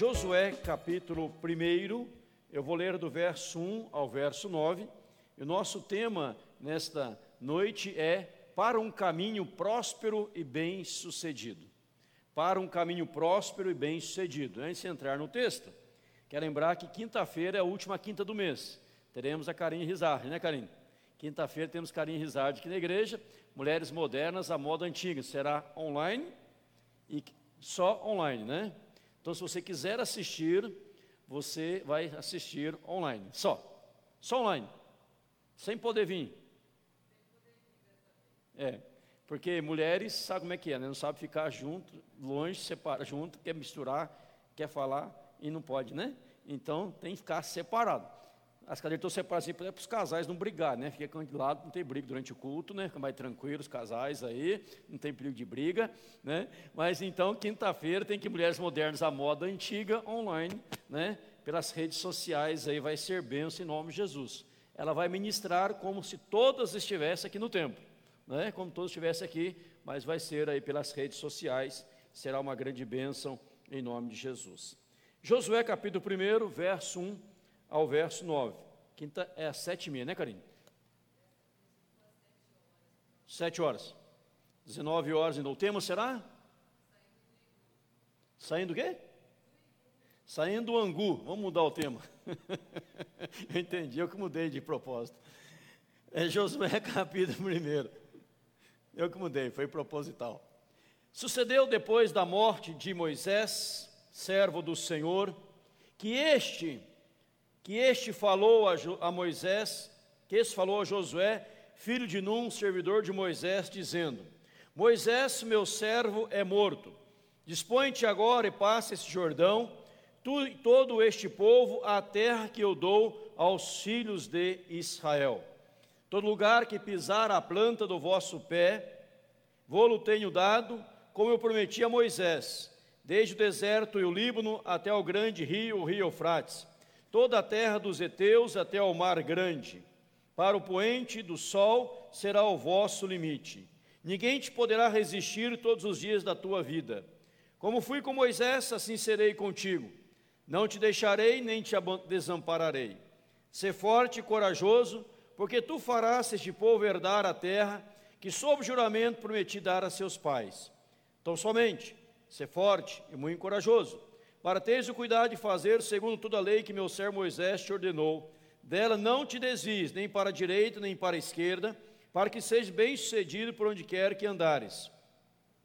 Josué capítulo 1, eu vou ler do verso 1 ao verso 9. E o nosso tema nesta noite é para um caminho próspero e bem-sucedido. Para um caminho próspero e bem-sucedido. Antes de entrar no texto, quero lembrar que quinta-feira é a última quinta do mês. Teremos a Carinha Rizard, né, Carinha? Quinta-feira temos Carinha Rizard aqui na igreja. Mulheres modernas, a moda antiga. Será online e só online, né? Então, se você quiser assistir, você vai assistir online. Só. Só online. Sem poder vir. É. Porque mulheres, sabe como é que é, né? Não sabe ficar junto, longe, separa junto, quer misturar, quer falar e não pode, né? Então tem que ficar separado. As cadeiras estão separadas assim, para os casais não brigar, né? Fica de lado, não tem briga durante o culto, né? Fica mais tranquilo, os casais aí, não tem perigo de briga, né? Mas então, quinta-feira, tem que Mulheres Modernas, a moda antiga, online, né? Pelas redes sociais aí, vai ser benção em nome de Jesus. Ela vai ministrar como se todas estivessem aqui no templo, né? Como todos estivessem aqui, mas vai ser aí pelas redes sociais, será uma grande bênção em nome de Jesus. Josué capítulo 1, verso 1 ao verso 9. Quinta é às sete e meia, né, Karine? Sete horas. 19 horas ainda. O tema será? Saindo o quê? Saindo o angu. Vamos mudar o tema. eu entendi, eu que mudei de propósito. É Josué capítulo 1. Eu que mudei, foi proposital. Sucedeu depois da morte de Moisés, servo do Senhor, que este que este falou a, a Moisés, que este falou a Josué, filho de Num, servidor de Moisés, dizendo: Moisés, meu servo, é morto. Dispõe-te agora e passa esse Jordão, tu e todo este povo, à terra que eu dou aos filhos de Israel. Todo lugar que pisar a planta do vosso pé, vou-lo tenho dado, como eu prometi a Moisés, desde o deserto e o Líbano até o grande rio, o rio Eufrates toda a terra dos heteus até ao mar grande. Para o poente do sol será o vosso limite. Ninguém te poderá resistir todos os dias da tua vida. Como fui com Moisés, assim serei contigo. Não te deixarei nem te desampararei. Sê forte e corajoso, porque tu farás este povo herdar a terra que, sob juramento, prometi dar a seus pais. Então, somente, sê forte e muito corajoso para teres o cuidado de fazer segundo toda a lei que meu servo Moisés te ordenou. Dela não te desvies, nem para a direita, nem para a esquerda, para que sejas bem-sucedido por onde quer que andares.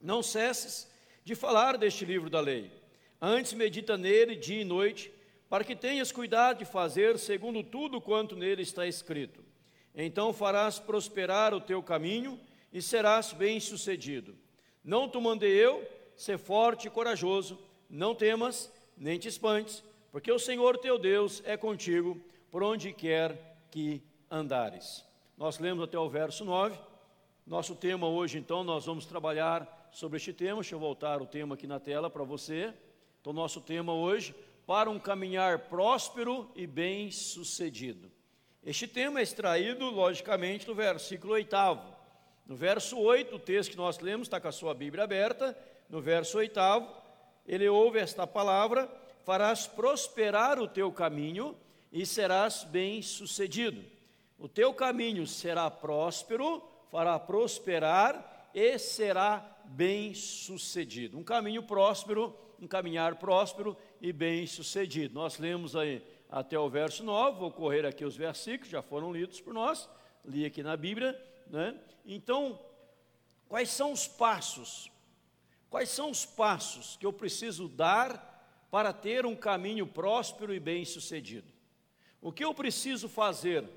Não cesses de falar deste livro da lei. Antes medita nele dia e noite, para que tenhas cuidado de fazer segundo tudo quanto nele está escrito. Então farás prosperar o teu caminho e serás bem-sucedido. Não te mandei eu, ser forte e corajoso, não temas, nem te espantes, porque o Senhor teu Deus é contigo por onde quer que andares. Nós lemos até o verso 9. Nosso tema hoje, então, nós vamos trabalhar sobre este tema. Deixa eu voltar o tema aqui na tela para você. Então, nosso tema hoje, para um caminhar próspero e bem-sucedido. Este tema é extraído, logicamente, do versículo 8. No verso 8, o texto que nós lemos, está com a sua Bíblia aberta, no verso 8, ele ouve esta palavra, farás prosperar o teu caminho e serás bem-sucedido. O teu caminho será próspero, fará prosperar e será bem-sucedido. Um caminho próspero, um caminhar próspero e bem-sucedido. Nós lemos aí até o verso 9, vou correr aqui os versículos, já foram lidos por nós, li aqui na Bíblia, né? Então, quais são os passos Quais são os passos que eu preciso dar para ter um caminho próspero e bem-sucedido? O que eu preciso fazer?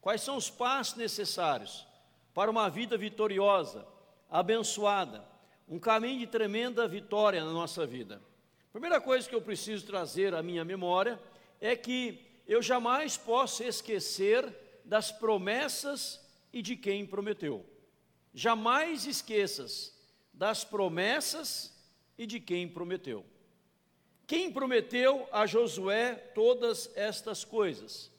Quais são os passos necessários para uma vida vitoriosa, abençoada, um caminho de tremenda vitória na nossa vida? Primeira coisa que eu preciso trazer à minha memória é que eu jamais posso esquecer das promessas e de quem prometeu. Jamais esqueças das promessas e de quem prometeu. Quem prometeu a Josué todas estas coisas?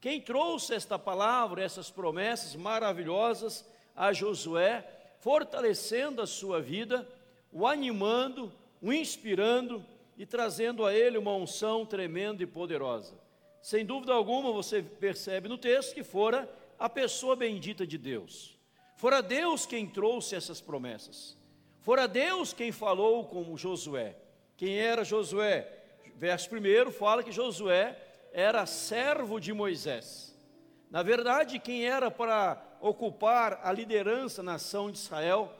Quem trouxe esta palavra, essas promessas maravilhosas a Josué, fortalecendo a sua vida, o animando, o inspirando e trazendo a ele uma unção tremenda e poderosa. Sem dúvida alguma, você percebe no texto que fora a pessoa bendita de Deus. Fora Deus quem trouxe essas promessas. Fora Deus quem falou com Josué. Quem era Josué? Verso 1 fala que Josué era servo de Moisés. Na verdade, quem era para ocupar a liderança na nação de Israel,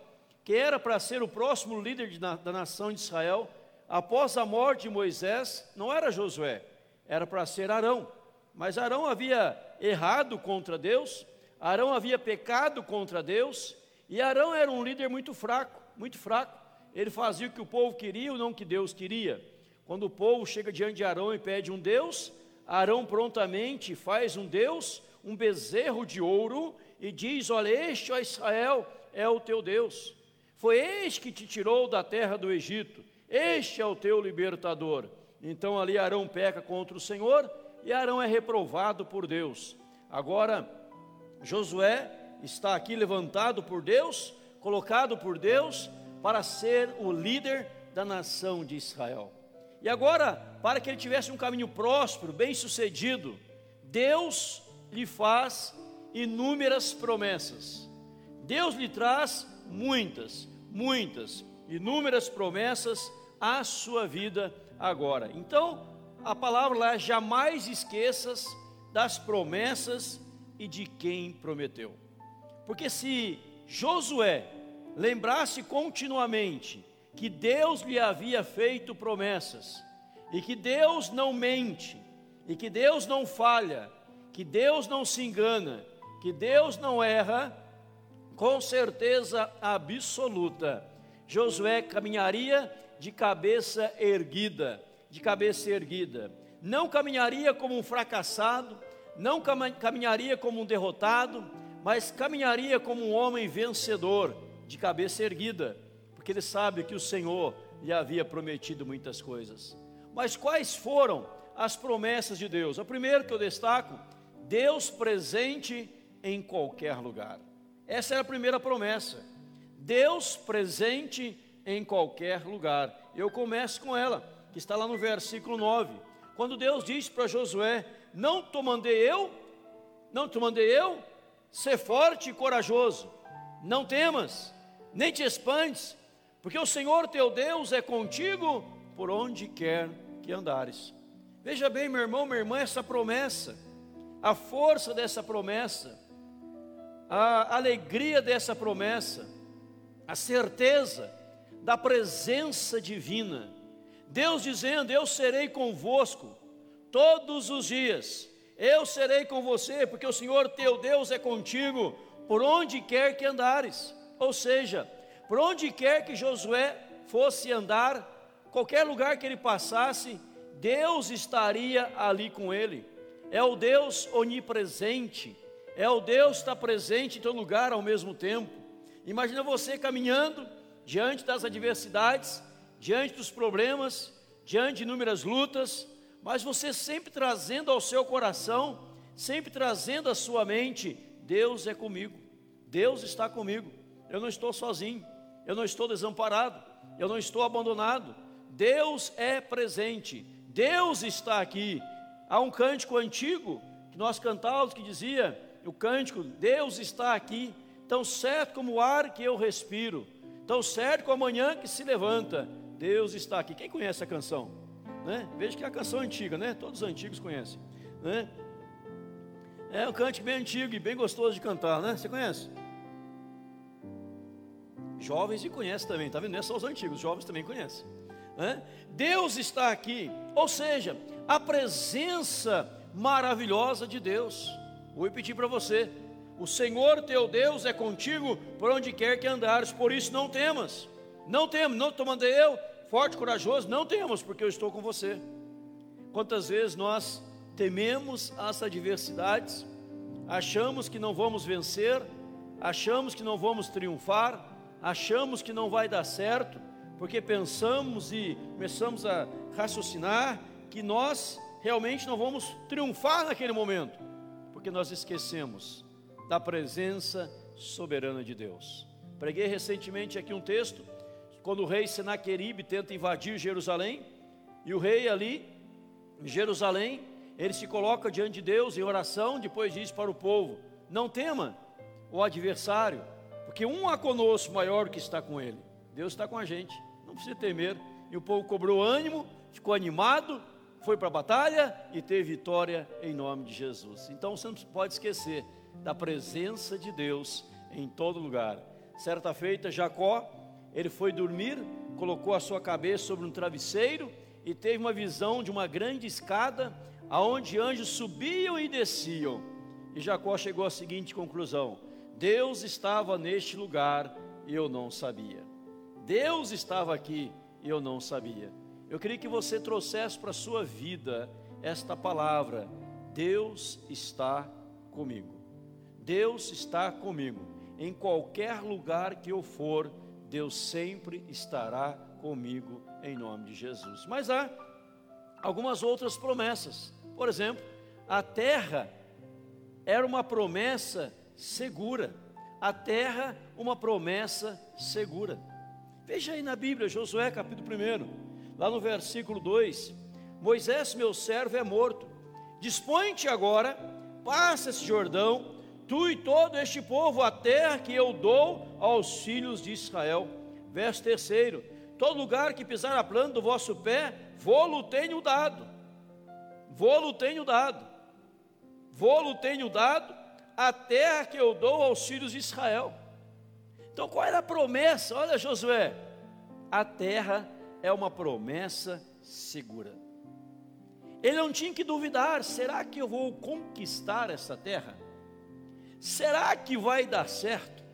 quem era para ser o próximo líder da nação de Israel, após a morte de Moisés, não era Josué, era para ser Arão. Mas Arão havia errado contra Deus, Arão havia pecado contra Deus, e Arão era um líder muito fraco, muito fraco. Ele fazia o que o povo queria ou não o que Deus queria. Quando o povo chega diante de Arão e pede um Deus, Arão prontamente faz um Deus, um bezerro de ouro, e diz: Olha, este, ó Israel, é o teu Deus. Foi este que te tirou da terra do Egito, este é o teu libertador. Então ali Arão peca contra o Senhor e Arão é reprovado por Deus. Agora, Josué está aqui levantado por Deus, colocado por Deus, para ser o líder da nação de Israel. E agora, para que ele tivesse um caminho próspero, bem sucedido, Deus lhe faz inúmeras promessas. Deus lhe traz muitas, muitas, inúmeras promessas à sua vida agora. Então, a palavra lá é: jamais esqueças das promessas e de quem prometeu. Porque se Josué lembrasse continuamente que Deus lhe havia feito promessas, e que Deus não mente, e que Deus não falha, que Deus não se engana, que Deus não erra, com certeza absoluta, Josué caminharia de cabeça erguida, de cabeça erguida. Não caminharia como um fracassado, não caminharia como um derrotado, mas caminharia como um homem vencedor, de cabeça erguida, porque ele sabe que o Senhor lhe havia prometido muitas coisas. Mas quais foram as promessas de Deus? A primeira que eu destaco, Deus presente em qualquer lugar. Essa é a primeira promessa. Deus presente em qualquer lugar. Eu começo com ela, que está lá no versículo 9. Quando Deus diz para Josué: Não te mandei eu, não te mandei eu, ser forte e corajoso, não temas, nem te espantes, porque o Senhor teu Deus é contigo por onde quer que andares. Veja bem, meu irmão, minha irmã, essa promessa, a força dessa promessa, a alegria dessa promessa, a certeza da presença divina. Deus dizendo: Eu serei convosco todos os dias, eu serei com você, porque o Senhor teu Deus é contigo por onde quer que andares. Ou seja, por onde quer que Josué fosse andar, qualquer lugar que ele passasse, Deus estaria ali com ele. É o Deus onipresente, é o Deus que está presente em todo lugar ao mesmo tempo. Imagina você caminhando diante das adversidades, diante dos problemas, diante de inúmeras lutas, mas você sempre trazendo ao seu coração, sempre trazendo à sua mente: Deus é comigo, Deus está comigo, eu não estou sozinho, eu não estou desamparado, eu não estou abandonado, Deus é presente, Deus está aqui. Há um cântico antigo que nós cantávamos que dizia: o cântico, Deus está aqui, tão certo como o ar que eu respiro, tão certo como a manhã que se levanta, Deus está aqui. Quem conhece a canção? Né? Veja que é a canção antiga, né? Todos os antigos conhecem, né? É um cântico bem antigo e bem gostoso de cantar, né? Você conhece? Jovens e conhecem também, tá vendo? Não é só os antigos, os jovens também conhecem. Né? Deus está aqui, ou seja, a presença maravilhosa de Deus. Vou repetir para você: o Senhor teu Deus é contigo por onde quer que andares, por isso não temas. Não temas, não te mandei eu, forte, corajoso, não temas, porque eu estou com você. Quantas vezes nós tememos as adversidades, achamos que não vamos vencer, achamos que não vamos triunfar, achamos que não vai dar certo, porque pensamos e começamos a raciocinar que nós realmente não vamos triunfar naquele momento porque nós esquecemos da presença soberana de Deus. Preguei recentemente aqui um texto, quando o rei Senaqueribe tenta invadir Jerusalém, E o rei ali, em Jerusalém, ele se coloca diante de Deus em oração, depois diz para o povo: Não tema o adversário, porque um há conosco maior que está com ele. Deus está com a gente, não precisa temer. E o povo cobrou ânimo, ficou animado, foi para a batalha e teve vitória em nome de Jesus. Então você não pode esquecer da presença de Deus em todo lugar. Certa feita, Jacó, ele foi dormir, colocou a sua cabeça sobre um travesseiro e teve uma visão de uma grande escada, aonde anjos subiam e desciam. E Jacó chegou à seguinte conclusão: Deus estava neste lugar e eu não sabia. Deus estava aqui e eu não sabia. Eu queria que você trouxesse para a sua vida esta palavra: Deus está comigo. Deus está comigo. Em qualquer lugar que eu for, Deus sempre estará comigo em nome de Jesus. Mas há algumas outras promessas. Por exemplo, a terra era uma promessa segura. A terra, uma promessa segura. Veja aí na Bíblia, Josué capítulo 1 lá no versículo 2: Moisés, meu servo, é morto. Dispõe-te agora, passa esse Jordão, tu e todo este povo, a terra que eu dou aos filhos de Israel. Verso 3: Todo lugar que pisar a planta do vosso pé, vou-lo tenho dado. Vou-lo tenho dado. Vou-lo tenho dado, a terra que eu dou aos filhos de Israel. Então qual era a promessa? Olha, Josué, a terra é uma promessa segura. Ele não tinha que duvidar: será que eu vou conquistar essa terra? Será que vai dar certo?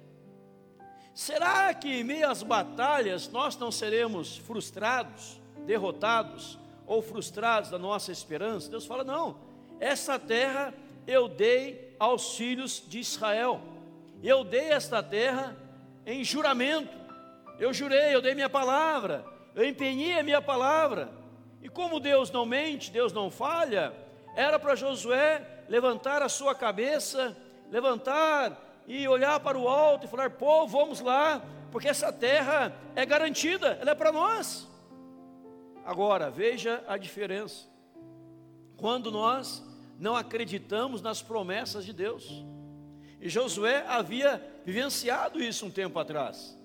Será que em meio às batalhas nós não seremos frustrados, derrotados ou frustrados da nossa esperança? Deus fala: não, essa terra eu dei aos filhos de Israel, eu dei esta terra em juramento, eu jurei, eu dei minha palavra, eu empenhei a minha palavra. E como Deus não mente, Deus não falha, era para Josué levantar a sua cabeça, levantar e olhar para o alto e falar: pô, vamos lá, porque essa terra é garantida, ela é para nós. Agora, veja a diferença. Quando nós não acreditamos nas promessas de Deus, e Josué havia vivenciado isso um tempo atrás.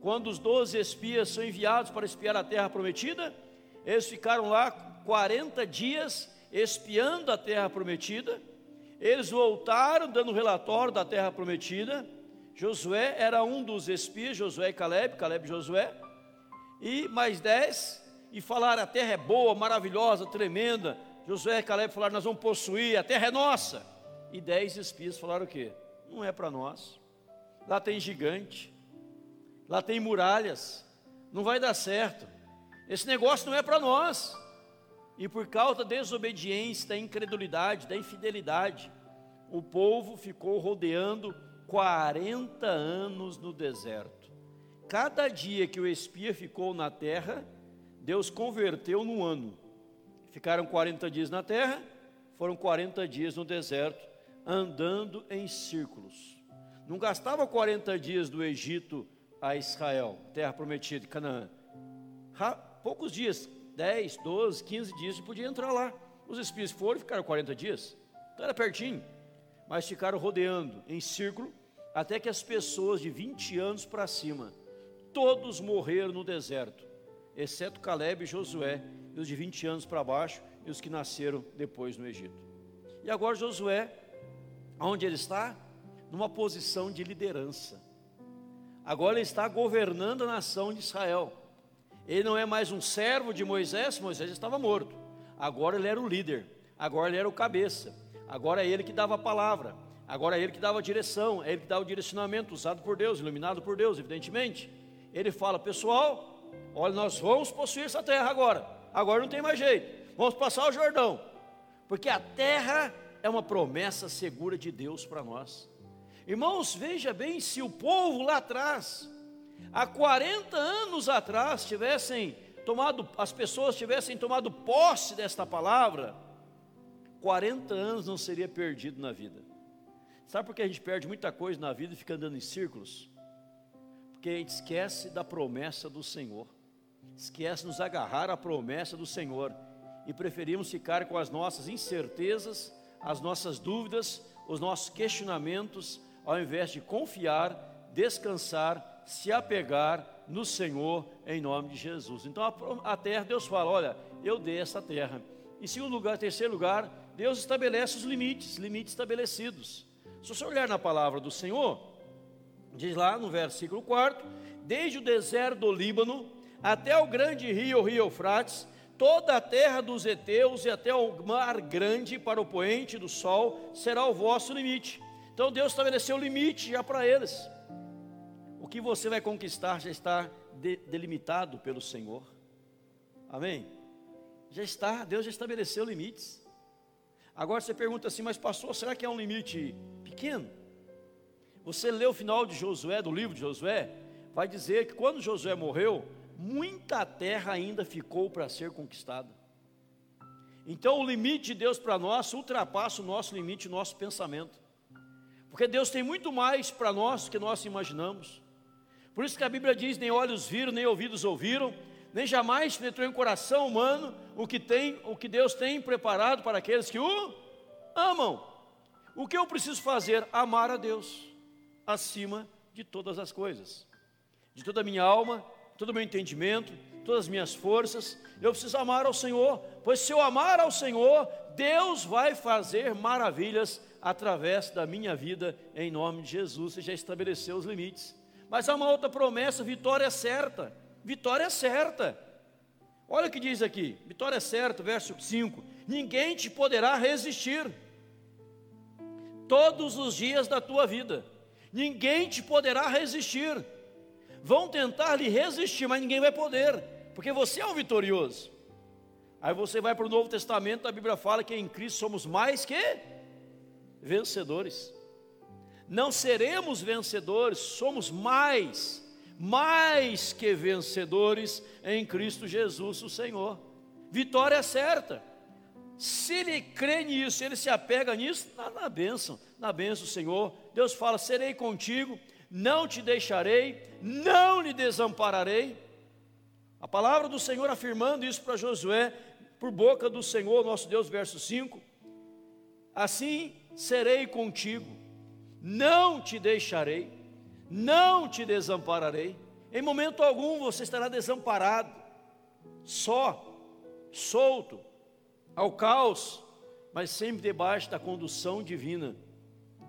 Quando os doze espias são enviados para espiar a terra prometida, eles ficaram lá 40 dias espiando a terra prometida. Eles voltaram dando relatório da terra prometida. Josué era um dos espias, Josué e Caleb, Caleb e Josué. E mais dez, e falaram: a terra é boa, maravilhosa, tremenda. Josué e Caleb falaram: nós vamos possuir, a terra é nossa. E dez espias falaram o quê? Não é para nós. Lá tem gigante, lá tem muralhas, não vai dar certo. Esse negócio não é para nós. E por causa da desobediência, da incredulidade, da infidelidade, o povo ficou rodeando 40 anos no deserto. Cada dia que o espia ficou na terra, Deus converteu no ano. Ficaram 40 dias na terra, foram 40 dias no deserto, andando em círculos. Não gastava 40 dias do Egito a Israel, terra prometida, Canaã. Poucos dias, 10, 12, 15 dias, podia entrar lá. Os espíritos foram e ficaram 40 dias. Então era pertinho. Mas ficaram rodeando em círculo, até que as pessoas de 20 anos para cima, todos morreram no deserto, exceto Caleb e Josué, e os de 20 anos para baixo, e os que nasceram depois no Egito. E agora Josué, onde ele está? Numa posição de liderança. Agora ele está governando a nação de Israel. Ele não é mais um servo de Moisés, Moisés estava morto. Agora ele era o líder, agora ele era o cabeça, agora é ele que dava a palavra, agora é ele que dava a direção, é ele que dava o direcionamento usado por Deus, iluminado por Deus, evidentemente. Ele fala: pessoal, olha, nós vamos possuir essa terra agora, agora não tem mais jeito, vamos passar o Jordão, porque a terra é uma promessa segura de Deus para nós. Irmãos, veja bem, se o povo lá atrás, há 40 anos atrás, tivessem tomado, as pessoas tivessem tomado posse desta palavra, 40 anos não seria perdido na vida. Sabe por que a gente perde muita coisa na vida e fica andando em círculos? Porque a gente esquece da promessa do Senhor. esquece nos agarrar à promessa do Senhor e preferimos ficar com as nossas incertezas, as nossas dúvidas, os nossos questionamentos, ao invés de confiar, descansar, se apegar no Senhor em nome de Jesus. Então a, a terra, Deus fala: olha, eu dei essa terra. Em segundo lugar, terceiro lugar, Deus estabelece os limites, limites estabelecidos. Se você olhar na palavra do Senhor, diz lá no versículo 4: desde o deserto do Líbano até o grande rio, o rio Eufrates, toda a terra dos heteus e até o mar grande para o poente do sol será o vosso limite. Então Deus estabeleceu o limite já para eles. O que você vai conquistar já está de, delimitado pelo Senhor. Amém? Já está, Deus já estabeleceu limites. Agora você pergunta assim, mas pastor, será que é um limite pequeno? Você lê o final de Josué, do livro de Josué, vai dizer que quando Josué morreu, muita terra ainda ficou para ser conquistada. Então o limite de Deus para nós ultrapassa o nosso limite, o nosso pensamento. Porque Deus tem muito mais para nós do que nós imaginamos. Por isso que a Bíblia diz: nem olhos viram, nem ouvidos ouviram, nem jamais penetrou em coração humano o que tem, o que Deus tem preparado para aqueles que o amam. O que eu preciso fazer? Amar a Deus acima de todas as coisas. De toda a minha alma, todo o meu entendimento, todas as minhas forças, eu preciso amar ao Senhor, pois se eu amar ao Senhor, Deus vai fazer maravilhas através da minha vida, em nome de Jesus, e já estabeleceu os limites. Mas há uma outra promessa: vitória certa. Vitória certa. Olha o que diz aqui, vitória certa, verso 5: Ninguém te poderá resistir todos os dias da tua vida, ninguém te poderá resistir vão tentar lhe resistir, mas ninguém vai poder, porque você é o vitorioso. Aí você vai para o Novo Testamento, a Bíblia fala que em Cristo somos mais que vencedores. Não seremos vencedores, somos mais, mais que vencedores em Cristo Jesus, o Senhor. Vitória certa. Se ele crê nisso, ele se apega nisso, na, na bênção, na bênção Senhor. Deus fala: serei contigo não te deixarei, não lhe desampararei. A palavra do Senhor afirmando isso para Josué, por boca do Senhor, nosso Deus, verso 5: Assim serei contigo, não te deixarei, não te desampararei. Em momento algum você estará desamparado, só, solto, ao caos, mas sempre debaixo da condução divina,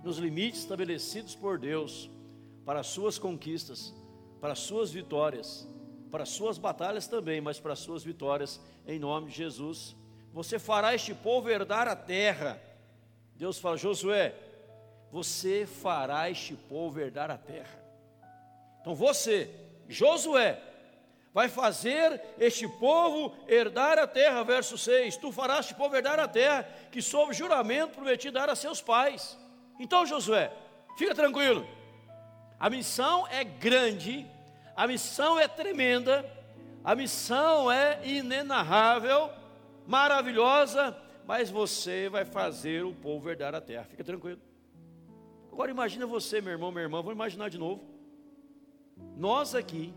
nos limites estabelecidos por Deus para as suas conquistas, para as suas vitórias, para as suas batalhas também, mas para as suas vitórias, em nome de Jesus. Você fará este povo herdar a terra. Deus fala, Josué, você fará este povo herdar a terra. Então você, Josué, vai fazer este povo herdar a terra, verso 6. Tu farás este povo herdar a terra que sob juramento prometi dar a seus pais. Então, Josué, fica tranquilo. A missão é grande, a missão é tremenda, a missão é inenarrável, maravilhosa, mas você vai fazer o povo herdar a terra. Fica tranquilo. Agora imagina você, meu irmão, minha irmã, vou imaginar de novo. Nós aqui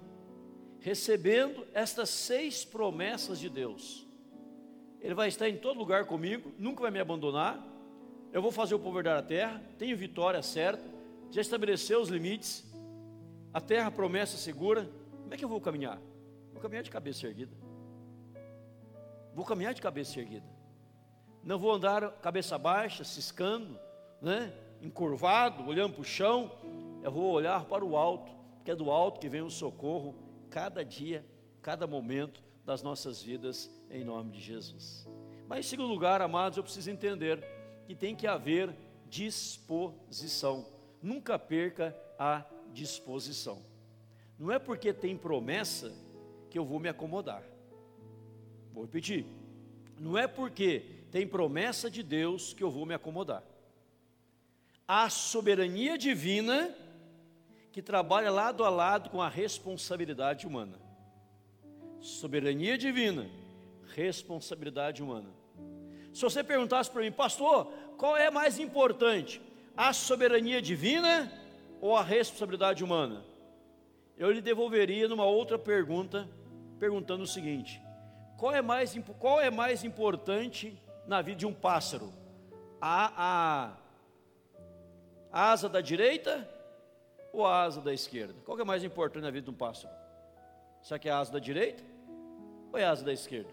recebendo estas seis promessas de Deus. Ele vai estar em todo lugar comigo, nunca vai me abandonar. Eu vou fazer o povo herdar a terra, tenho vitória certa já estabeleceu os limites, a terra promessa segura. Como é que eu vou caminhar? Vou caminhar de cabeça erguida. Vou caminhar de cabeça erguida. Não vou andar cabeça baixa, ciscando, né? Encurvado, olhando para o chão. Eu vou olhar para o alto, porque é do alto que vem o socorro cada dia, cada momento das nossas vidas, em nome de Jesus. Mas em segundo lugar, amados, eu preciso entender que tem que haver disposição nunca perca a disposição. Não é porque tem promessa que eu vou me acomodar. Vou repetir. Não é porque tem promessa de Deus que eu vou me acomodar. A soberania divina que trabalha lado a lado com a responsabilidade humana. Soberania divina, responsabilidade humana. Se você perguntasse para mim, pastor, qual é mais importante? a soberania divina ou a responsabilidade humana? Eu lhe devolveria numa outra pergunta perguntando o seguinte: qual é mais, qual é mais importante na vida de um pássaro? A, a, asa da direita ou a asa da esquerda? Qual é mais importante na vida de um pássaro? Será que é a asa da direita ou é a asa da esquerda?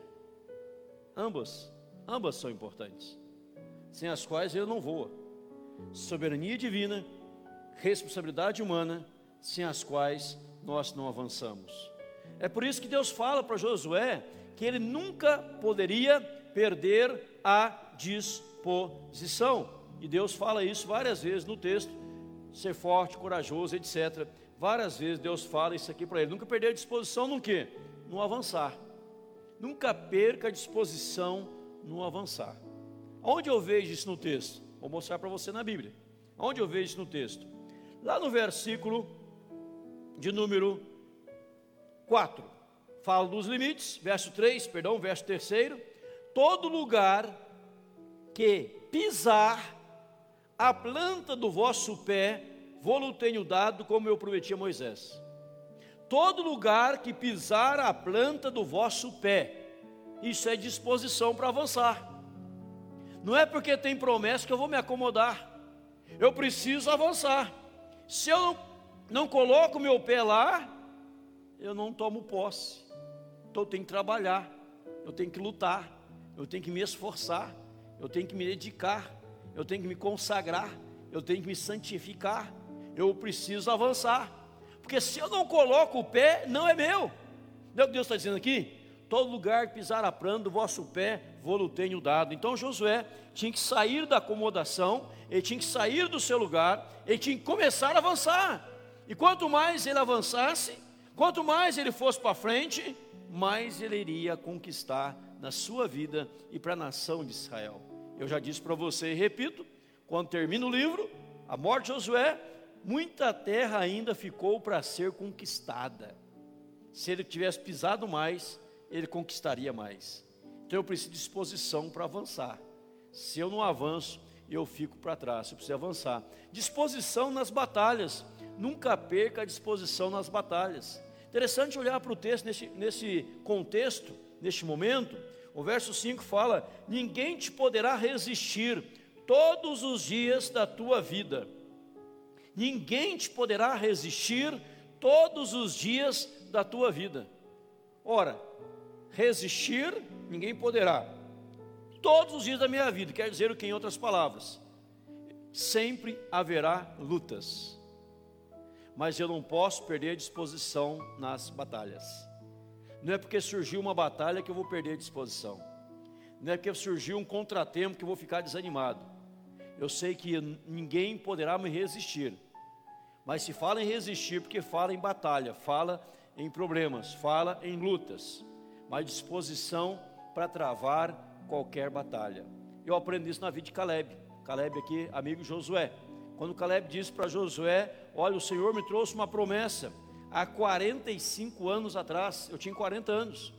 Ambas, ambas são importantes, sem as quais ele não voa. Soberania divina, responsabilidade humana, sem as quais nós não avançamos. É por isso que Deus fala para Josué que ele nunca poderia perder a disposição. E Deus fala isso várias vezes no texto, ser forte, corajoso, etc. Várias vezes Deus fala isso aqui para ele. Nunca perder a disposição no quê? No avançar. Nunca perca a disposição no avançar. Onde eu vejo isso no texto? Vou mostrar para você na Bíblia. Onde eu vejo isso no texto? Lá no versículo de número 4. Fala dos limites, verso 3, perdão, verso 3. Todo lugar que pisar a planta do vosso pé, vou-lo tenho dado, como eu prometi a Moisés. Todo lugar que pisar a planta do vosso pé, isso é disposição para avançar. Não é porque tem promessa que eu vou me acomodar. Eu preciso avançar. Se eu não, não coloco meu pé lá, eu não tomo posse. Então eu tenho que trabalhar, eu tenho que lutar, eu tenho que me esforçar, eu tenho que me dedicar, eu tenho que me consagrar, eu tenho que me santificar, eu preciso avançar. Porque se eu não coloco o pé, não é meu. Não é o que Deus está dizendo aqui? Todo lugar pisar a planta do vosso pé, vou-lo tenho dado. Então Josué tinha que sair da acomodação, ele tinha que sair do seu lugar, ele tinha que começar a avançar. E quanto mais ele avançasse, Quanto mais ele fosse para frente, mais ele iria conquistar na sua vida e para a nação de Israel. Eu já disse para você e repito: quando termina o livro, a morte de Josué, muita terra ainda ficou para ser conquistada. Se ele tivesse pisado mais, ele conquistaria mais. Então eu preciso de disposição para avançar. Se eu não avanço, eu fico para trás. Eu preciso avançar. Disposição nas batalhas. Nunca perca a disposição nas batalhas. Interessante olhar para o texto nesse, nesse contexto, neste momento. O verso 5 fala: Ninguém te poderá resistir todos os dias da tua vida. Ninguém te poderá resistir todos os dias da tua vida. Ora, resistir, ninguém poderá. Todos os dias da minha vida, quer dizer o que em outras palavras? Sempre haverá lutas mas eu não posso perder disposição nas batalhas. Não é porque surgiu uma batalha que eu vou perder a disposição. Não é porque surgiu um contratempo que eu vou ficar desanimado. Eu sei que ninguém poderá me resistir. Mas se fala em resistir, porque fala em batalha, fala em problemas, fala em lutas, mas disposição para travar qualquer batalha. Eu aprendi isso na vida de Caleb. Caleb aqui, amigo Josué. Quando Caleb disse para Josué: Olha, o Senhor me trouxe uma promessa há 45 anos atrás, eu tinha 40 anos.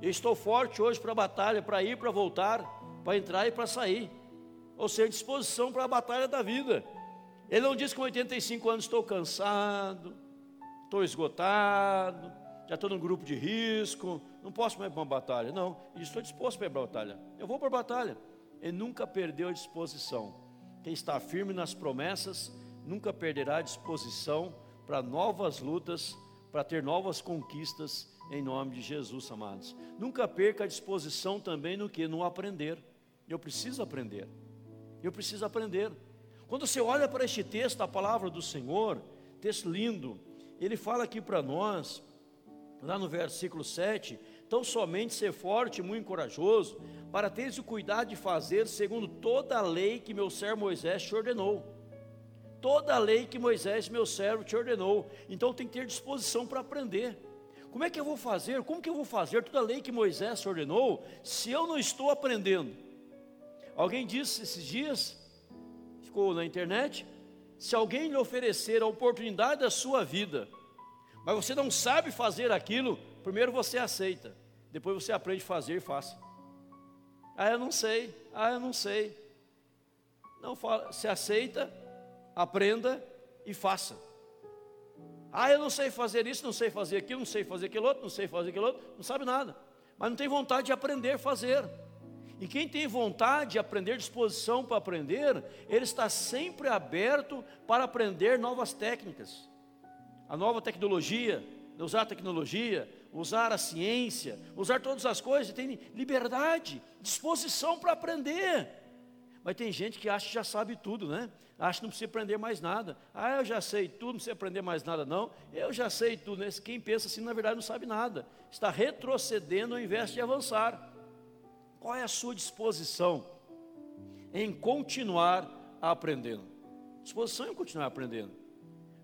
Eu estou forte hoje para a batalha, para ir, para voltar, para entrar e para sair. Ou seja, disposição para a batalha da vida. Ele não disse que com 85 anos estou cansado, estou esgotado, já estou num grupo de risco, não posso mais para uma batalha. Não, estou disposto para ir para a batalha. Eu vou para a batalha. Ele nunca perdeu a disposição. Quem está firme nas promessas nunca perderá a disposição para novas lutas, para ter novas conquistas em nome de Jesus, amados. Nunca perca a disposição também no que? No aprender. Eu preciso aprender. Eu preciso aprender. Quando você olha para este texto, a palavra do Senhor, texto lindo, ele fala aqui para nós, lá no versículo 7, tão somente ser forte e muito corajoso, para teres o cuidado de fazer segundo toda a lei que meu servo Moisés te ordenou. Toda a lei que Moisés, meu servo, te ordenou. Então tem que ter disposição para aprender. Como é que eu vou fazer? Como que eu vou fazer toda a lei que Moisés ordenou se eu não estou aprendendo? Alguém disse esses dias, ficou na internet, se alguém lhe oferecer a oportunidade da sua vida, mas você não sabe fazer aquilo, primeiro você aceita, depois você aprende a fazer e faça. Ah, eu não sei. Ah, eu não sei. Não fala, se aceita, aprenda e faça. Ah, eu não sei fazer isso, não sei fazer aquilo, não sei fazer aquilo outro, não sei fazer aquilo outro, não sabe nada. Mas não tem vontade de aprender a fazer. E quem tem vontade de aprender, disposição para aprender, ele está sempre aberto para aprender novas técnicas. A nova tecnologia, usar a tecnologia, usar a ciência, usar todas as coisas, tem liberdade, disposição para aprender. Mas tem gente que acha que já sabe tudo, né? Acha que não precisa aprender mais nada. Ah, eu já sei tudo, não precisa aprender mais nada, não. Eu já sei tudo. Né? Quem pensa assim, na verdade, não sabe nada. Está retrocedendo ao invés de avançar. Qual é a sua disposição em continuar aprendendo? Disposição em continuar aprendendo.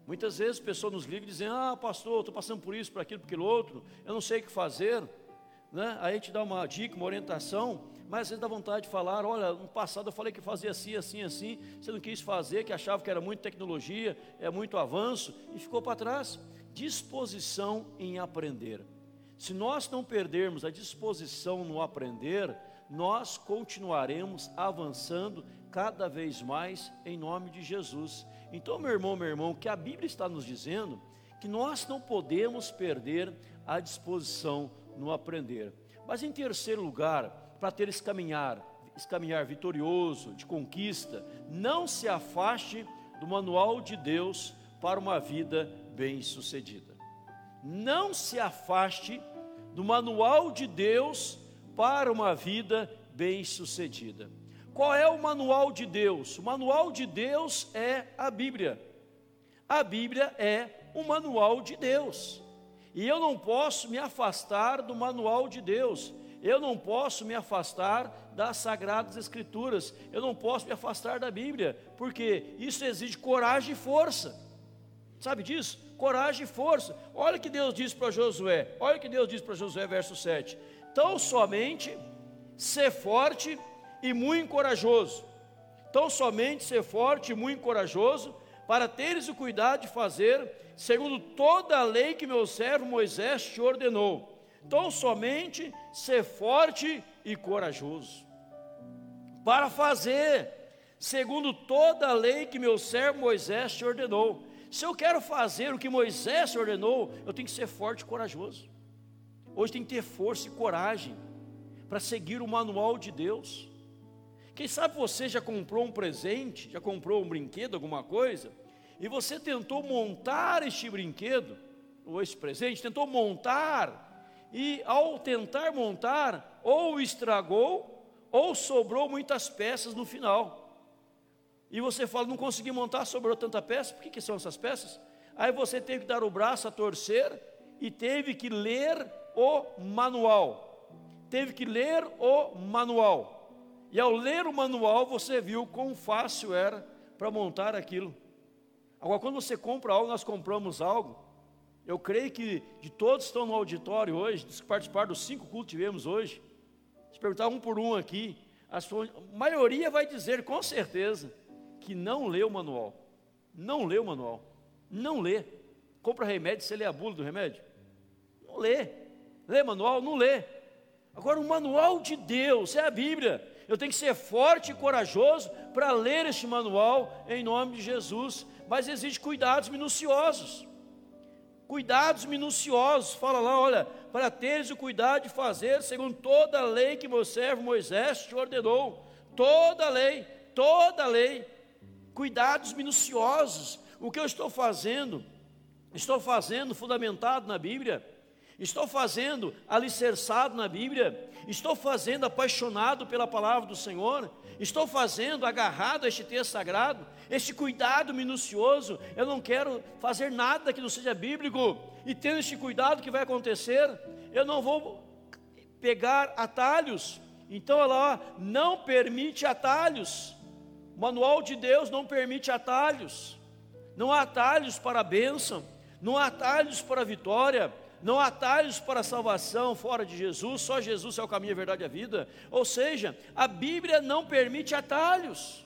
Muitas vezes pessoas nos ligam dizem: Ah, pastor, estou passando por isso, por aquilo, por aquilo outro, eu não sei o que fazer. Né? Aí a gente dá uma dica, uma orientação, mas às vezes dá vontade de falar: Olha, no passado eu falei que fazia assim, assim, assim, você não quis fazer, que achava que era muito tecnologia, é muito avanço, e ficou para trás. Disposição em aprender. Se nós não perdermos a disposição no aprender, nós continuaremos avançando cada vez mais em nome de Jesus. Então, meu irmão, meu irmão, que a Bíblia está nos dizendo que nós não podemos perder a disposição no aprender. Mas em terceiro lugar, para ter esse caminhar, esse caminhar vitorioso, de conquista, não se afaste do manual de Deus para uma vida bem-sucedida. Não se afaste do manual de Deus para uma vida bem-sucedida. Qual é o manual de Deus? O manual de Deus é a Bíblia. A Bíblia é o manual de Deus. E eu não posso me afastar do manual de Deus. Eu não posso me afastar das sagradas escrituras. Eu não posso me afastar da Bíblia, porque isso exige coragem e força. Sabe disso? Coragem e força. Olha o que Deus diz para Josué. Olha o que Deus diz para Josué, verso 7. Tão somente ser forte e muito corajoso. Tão somente ser forte e muito corajoso, para teres o cuidado de fazer, segundo toda a lei que meu servo Moisés te ordenou. Tão somente ser forte e corajoso. Para fazer, segundo toda a lei que meu servo Moisés te ordenou. Se eu quero fazer o que Moisés ordenou, eu tenho que ser forte e corajoso. Hoje tem que ter força e coragem para seguir o manual de Deus. Quem sabe você já comprou um presente, já comprou um brinquedo, alguma coisa, e você tentou montar este brinquedo, ou esse presente, tentou montar, e ao tentar montar, ou estragou, ou sobrou muitas peças no final e você fala, não consegui montar, sobrou tanta peça, por que, que são essas peças? Aí você teve que dar o braço a torcer e teve que ler o manual. Teve que ler o manual. E ao ler o manual, você viu quão fácil era para montar aquilo. Agora, quando você compra algo, nós compramos algo. Eu creio que de todos que estão no auditório hoje, dos que participaram dos cinco cultos que tivemos hoje, se perguntar um por um aqui, a sua maioria vai dizer com certeza que não lê o manual. Não lê o manual. Não lê. Compra remédio, você lê a bula do remédio? Não lê. Lê manual? Não lê. Agora, o manual de Deus é a Bíblia. Eu tenho que ser forte e corajoso para ler este manual em nome de Jesus. Mas exige cuidados minuciosos. Cuidados minuciosos. Fala lá, olha, para teres o cuidado de fazer segundo toda a lei que meu servo Moisés te ordenou. Toda a lei, toda a lei cuidados minuciosos. O que eu estou fazendo? Estou fazendo fundamentado na Bíblia? Estou fazendo alicerçado na Bíblia? Estou fazendo apaixonado pela palavra do Senhor? Estou fazendo agarrado a este texto sagrado? Este cuidado minucioso? Eu não quero fazer nada que não seja bíblico. E tendo este cuidado, que vai acontecer? Eu não vou pegar atalhos. Então, ela não permite atalhos. O manual de Deus não permite atalhos. Não há atalhos para a bênção, não há atalhos para a vitória, não há atalhos para a salvação fora de Jesus, só Jesus é o caminho, a verdade e a vida. Ou seja, a Bíblia não permite atalhos.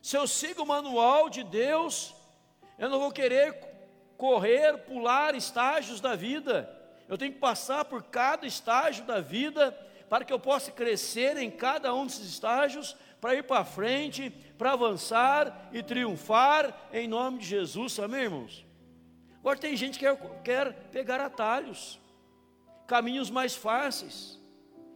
Se eu sigo o manual de Deus, eu não vou querer correr, pular estágios da vida. Eu tenho que passar por cada estágio da vida para que eu possa crescer em cada um desses estágios para ir para frente, para avançar e triunfar em nome de Jesus, amém, irmãos? Agora tem gente que quer, quer pegar atalhos, caminhos mais fáceis,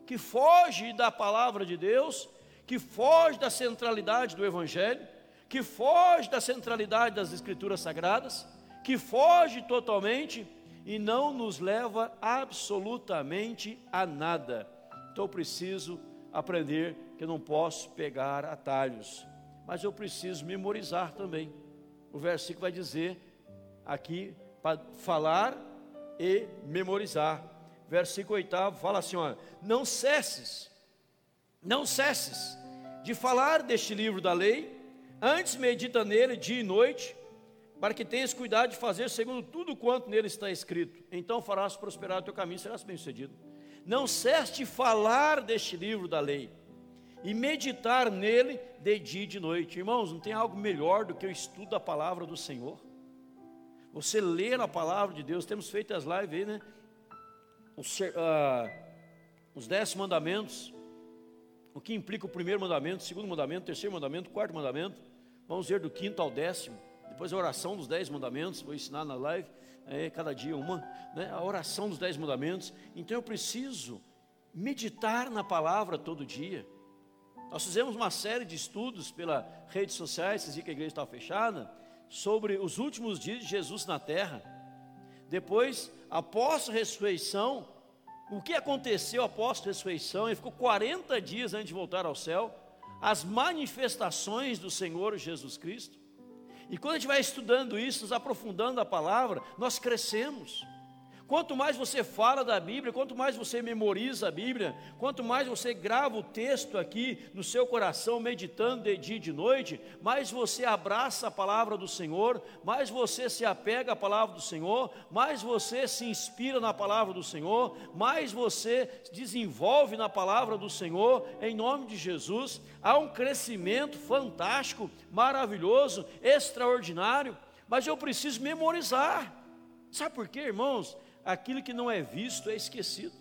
que foge da palavra de Deus, que foge da centralidade do Evangelho, que foge da centralidade das Escrituras Sagradas, que foge totalmente e não nos leva absolutamente a nada. Então eu preciso aprender que eu não posso pegar atalhos, mas eu preciso memorizar também. O versículo vai dizer aqui para falar e memorizar. Versículo 8 fala assim: ó, não cesses, não cesses de falar deste livro da lei, antes medita nele dia e noite, para que tenhas cuidado de fazer segundo tudo quanto nele está escrito. Então farás prosperar o teu caminho, serás bem-sucedido. Não cesse de falar deste livro da lei e meditar nele de dia e de noite. Irmãos, não tem algo melhor do que o estudo da palavra do Senhor? Você ler a palavra de Deus, temos feito as lives aí, né? Os, uh, os dez mandamentos, o que implica o primeiro mandamento, o segundo mandamento, o terceiro mandamento, o quarto mandamento. Vamos ver do quinto ao décimo. Depois a oração dos dez mandamentos, vou ensinar na live, é, cada dia uma, né? a oração dos dez mandamentos. Então eu preciso meditar na palavra todo dia. Nós fizemos uma série de estudos pela redes sociais, vocês viram que a igreja estava fechada, sobre os últimos dias de Jesus na terra. Depois, após a ressurreição, o que aconteceu após a ressurreição? Ele ficou 40 dias antes de voltar ao céu, as manifestações do Senhor Jesus Cristo. E quando a gente vai estudando isso, nos aprofundando a palavra, nós crescemos. Quanto mais você fala da Bíblia, quanto mais você memoriza a Bíblia, quanto mais você grava o texto aqui no seu coração, meditando de dia e de noite, mais você abraça a palavra do Senhor, mais você se apega à palavra do Senhor, mais você se inspira na palavra do Senhor, mais você desenvolve na palavra do Senhor, em nome de Jesus. Há um crescimento fantástico, maravilhoso, extraordinário, mas eu preciso memorizar. Sabe por quê, irmãos? Aquilo que não é visto é esquecido.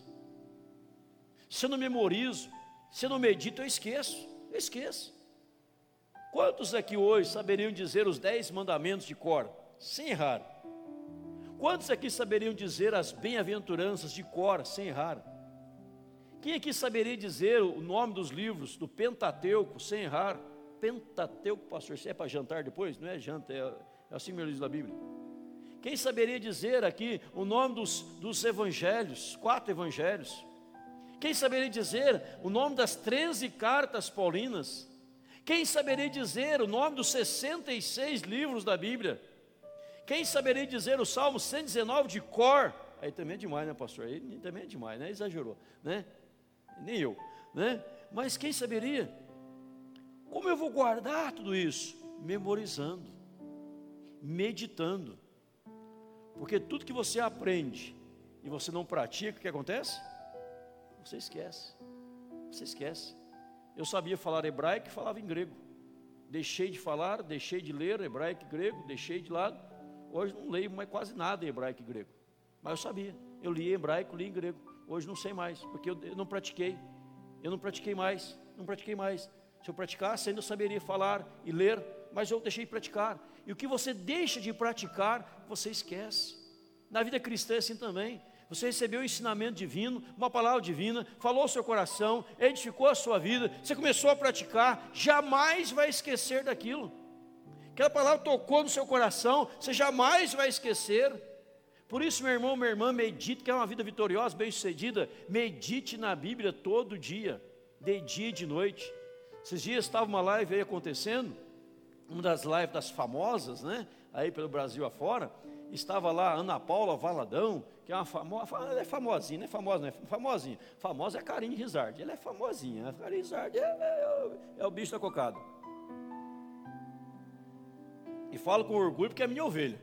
Se eu não memorizo, se eu não medito, eu esqueço, eu esqueço. Quantos aqui hoje saberiam dizer os dez mandamentos de cor, sem errar? Quantos aqui saberiam dizer as bem-aventuranças de cor, sem errar? Quem aqui saberia dizer o nome dos livros do Pentateuco, sem errar? Pentateuco, pastor, se é para jantar depois? Não é janta, é, é assim mesmo diz na Bíblia. Quem saberia dizer aqui o nome dos, dos evangelhos, quatro evangelhos? Quem saberia dizer o nome das 13 cartas paulinas? Quem saberia dizer o nome dos 66 livros da Bíblia? Quem saberia dizer o Salmo 119 de cor? Aí também é demais, né, pastor? Aí também é demais, né? Exagerou, né? Nem eu, né? Mas quem saberia? Como eu vou guardar tudo isso? Memorizando, meditando. Porque tudo que você aprende e você não pratica, o que acontece? Você esquece. Você esquece. Eu sabia falar hebraico e falava em grego. Deixei de falar, deixei de ler hebraico e grego, deixei de lado. Hoje não leio mais quase nada em hebraico e grego. Mas eu sabia. Eu li hebraico, li em grego. Hoje não sei mais, porque eu, eu não pratiquei. Eu não pratiquei mais, não pratiquei mais. Se eu praticasse, ainda saberia falar e ler, mas eu deixei de praticar. E o que você deixa de praticar, você esquece. Na vida cristã é assim também. Você recebeu um ensinamento divino, uma palavra divina, falou ao seu coração, edificou a sua vida, você começou a praticar, jamais vai esquecer daquilo. Aquela palavra tocou no seu coração, você jamais vai esquecer. Por isso, meu irmão, minha irmã, medite, quer uma vida vitoriosa, bem-sucedida, medite na Bíblia todo dia, de dia e de noite. Esses dias estava uma live aí acontecendo, uma das lives das famosas, né? Aí pelo Brasil afora, estava lá Ana Paula Valadão, que é uma famosa, ela é famosinha, não é famosa, não é famosinha. Famosa é a Karine Rizard, ela é famosinha. A Karine Rizard é, é, é, é, o bicho da cocada. E falo com orgulho porque é minha ovelha.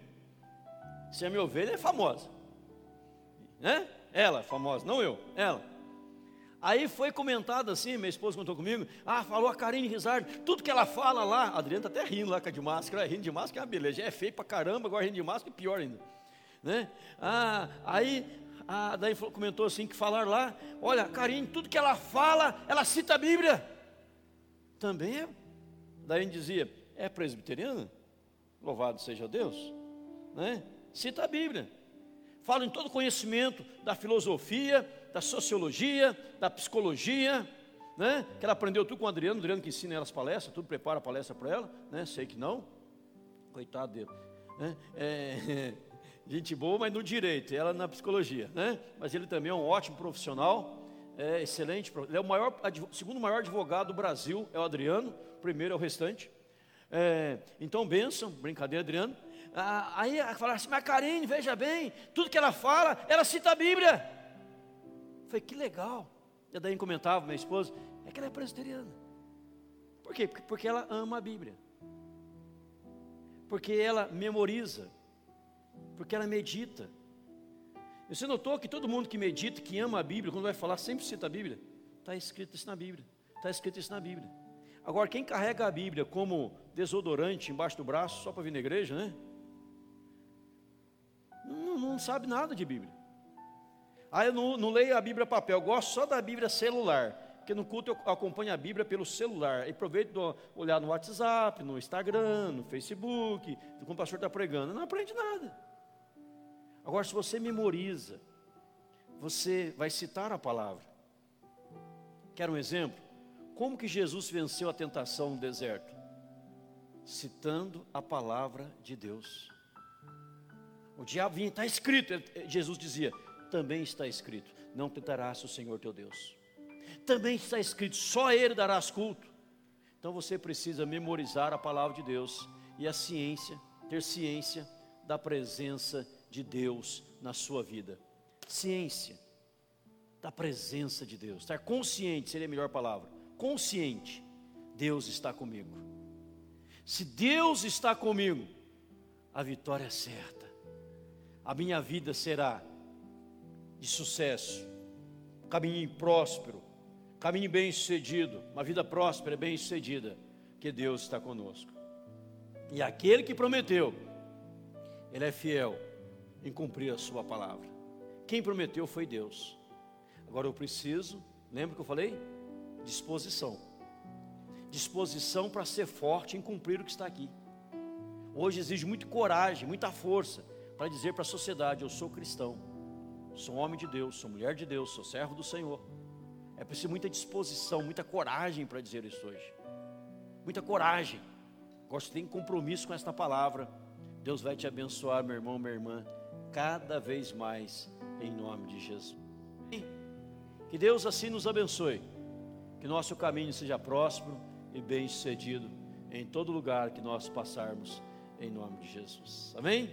Se é minha ovelha, é famosa. Né? Ela é famosa, não eu, ela. Aí foi comentado assim, minha esposa contou comigo, ah, falou a Karine Rizard, tudo que ela fala lá, a Adriana está até rindo lá com a de máscara, rindo de máscara é uma beleza, é feio pra caramba, agora rindo de máscara é pior ainda. Né? Ah, aí, ah, daí comentou assim, que falar lá, olha, Karine, tudo que ela fala, ela cita a Bíblia. Também é. Daí a dizia, é presbiteriana? Louvado seja Deus. Né? Cita a Bíblia. Fala em todo conhecimento da filosofia, da sociologia, da psicologia, né? Que ela aprendeu tudo com o Adriano, o Adriano que ensina ela as palestras, tudo prepara a palestra para ela, né? Sei que não. Coitado dele. Né? É, gente boa, mas no direito, ela na psicologia, né? Mas ele também é um ótimo profissional, é excelente. Ele é o maior, segundo maior advogado do Brasil, é o Adriano, primeiro é o restante. É, então, benção, brincadeira, Adriano. Ah, aí ela fala assim, mas Karine, veja bem, tudo que ela fala, ela cita a Bíblia. Falei, que legal. E daí comentava, minha esposa, é que ela é presbiteriana. Por quê? Porque ela ama a Bíblia. Porque ela memoriza. Porque ela medita. Você notou que todo mundo que medita, que ama a Bíblia, quando vai falar, sempre cita a Bíblia? Está escrito isso na Bíblia. Está escrito isso na Bíblia. Agora, quem carrega a Bíblia como desodorante embaixo do braço, só para vir na igreja, né? Não, não sabe nada de Bíblia. Ah, eu não, não leio a Bíblia papel, eu gosto só da Bíblia celular. Porque no culto eu acompanho a Bíblia pelo celular. E aproveito de olhar no WhatsApp, no Instagram, no Facebook, quando o pastor está pregando. Não aprende nada. Agora, se você memoriza, você vai citar a palavra. Quer um exemplo? Como que Jesus venceu a tentação no deserto? Citando a palavra de Deus. O diabo vinha, está escrito, Jesus dizia, também está escrito, não tentarás o Senhor teu Deus. Também está escrito, só Ele darás culto. Então você precisa memorizar a palavra de Deus e a ciência, ter ciência da presença de Deus na sua vida. Ciência da presença de Deus, estar consciente seria a melhor palavra. Consciente, Deus está comigo. Se Deus está comigo, a vitória é certa a minha vida será de sucesso, caminho próspero, caminho bem sucedido, uma vida próspera, bem sucedida, que Deus está conosco. E aquele que prometeu, ele é fiel em cumprir a sua palavra. Quem prometeu foi Deus. Agora eu preciso, lembra que eu falei? Disposição. Disposição para ser forte em cumprir o que está aqui. Hoje exige muita coragem, muita força para dizer para a sociedade: eu sou cristão, sou homem de Deus, sou mulher de Deus, sou servo do Senhor. É preciso muita disposição, muita coragem para dizer isso hoje. Muita coragem. Gosto de ter compromisso com esta palavra. Deus vai te abençoar, meu irmão, minha irmã, cada vez mais, em nome de Jesus. Que Deus assim nos abençoe. Que nosso caminho seja próspero e bem sucedido em todo lugar que nós passarmos, em nome de Jesus. Amém?